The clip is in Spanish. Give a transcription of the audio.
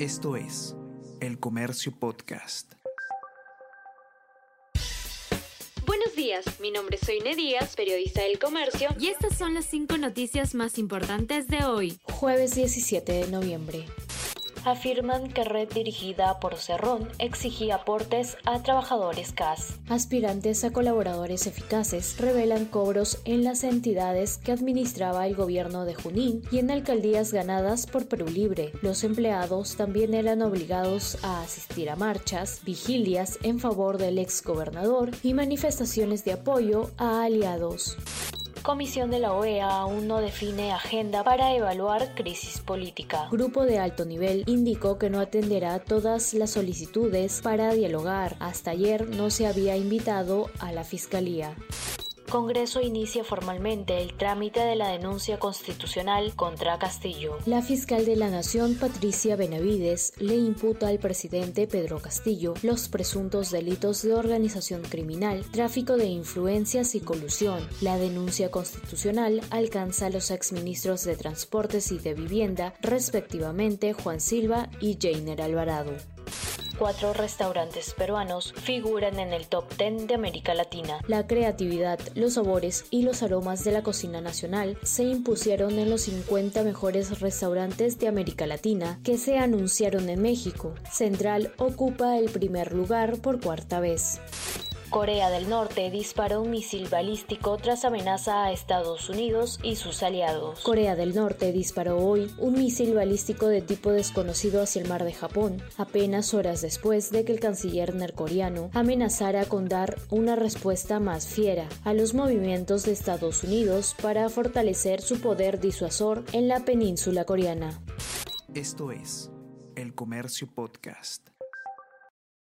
Esto es El Comercio Podcast. Buenos días, mi nombre es Soine Díaz, periodista del Comercio, y estas son las cinco noticias más importantes de hoy, jueves 17 de noviembre afirman que red dirigida por Cerrón exigía aportes a trabajadores CAS. Aspirantes a colaboradores eficaces revelan cobros en las entidades que administraba el gobierno de Junín y en alcaldías ganadas por Perú Libre. Los empleados también eran obligados a asistir a marchas, vigilias en favor del ex gobernador y manifestaciones de apoyo a aliados. Comisión de la OEA aún no define agenda para evaluar crisis política. Grupo de alto nivel indicó que no atenderá todas las solicitudes para dialogar. Hasta ayer no se había invitado a la Fiscalía. Congreso inicia formalmente el trámite de la denuncia constitucional contra Castillo. La fiscal de la Nación, Patricia Benavides, le imputa al presidente Pedro Castillo los presuntos delitos de organización criminal, tráfico de influencias y colusión. La denuncia constitucional alcanza a los exministros de Transportes y de Vivienda, respectivamente Juan Silva y Jainer Alvarado cuatro restaurantes peruanos figuran en el top 10 de América Latina. La creatividad, los sabores y los aromas de la cocina nacional se impusieron en los 50 mejores restaurantes de América Latina que se anunciaron en México. Central ocupa el primer lugar por cuarta vez. Corea del Norte disparó un misil balístico tras amenaza a Estados Unidos y sus aliados. Corea del Norte disparó hoy un misil balístico de tipo desconocido hacia el mar de Japón, apenas horas después de que el canciller norcoreano amenazara con dar una respuesta más fiera a los movimientos de Estados Unidos para fortalecer su poder disuasor en la península coreana. Esto es El Comercio Podcast.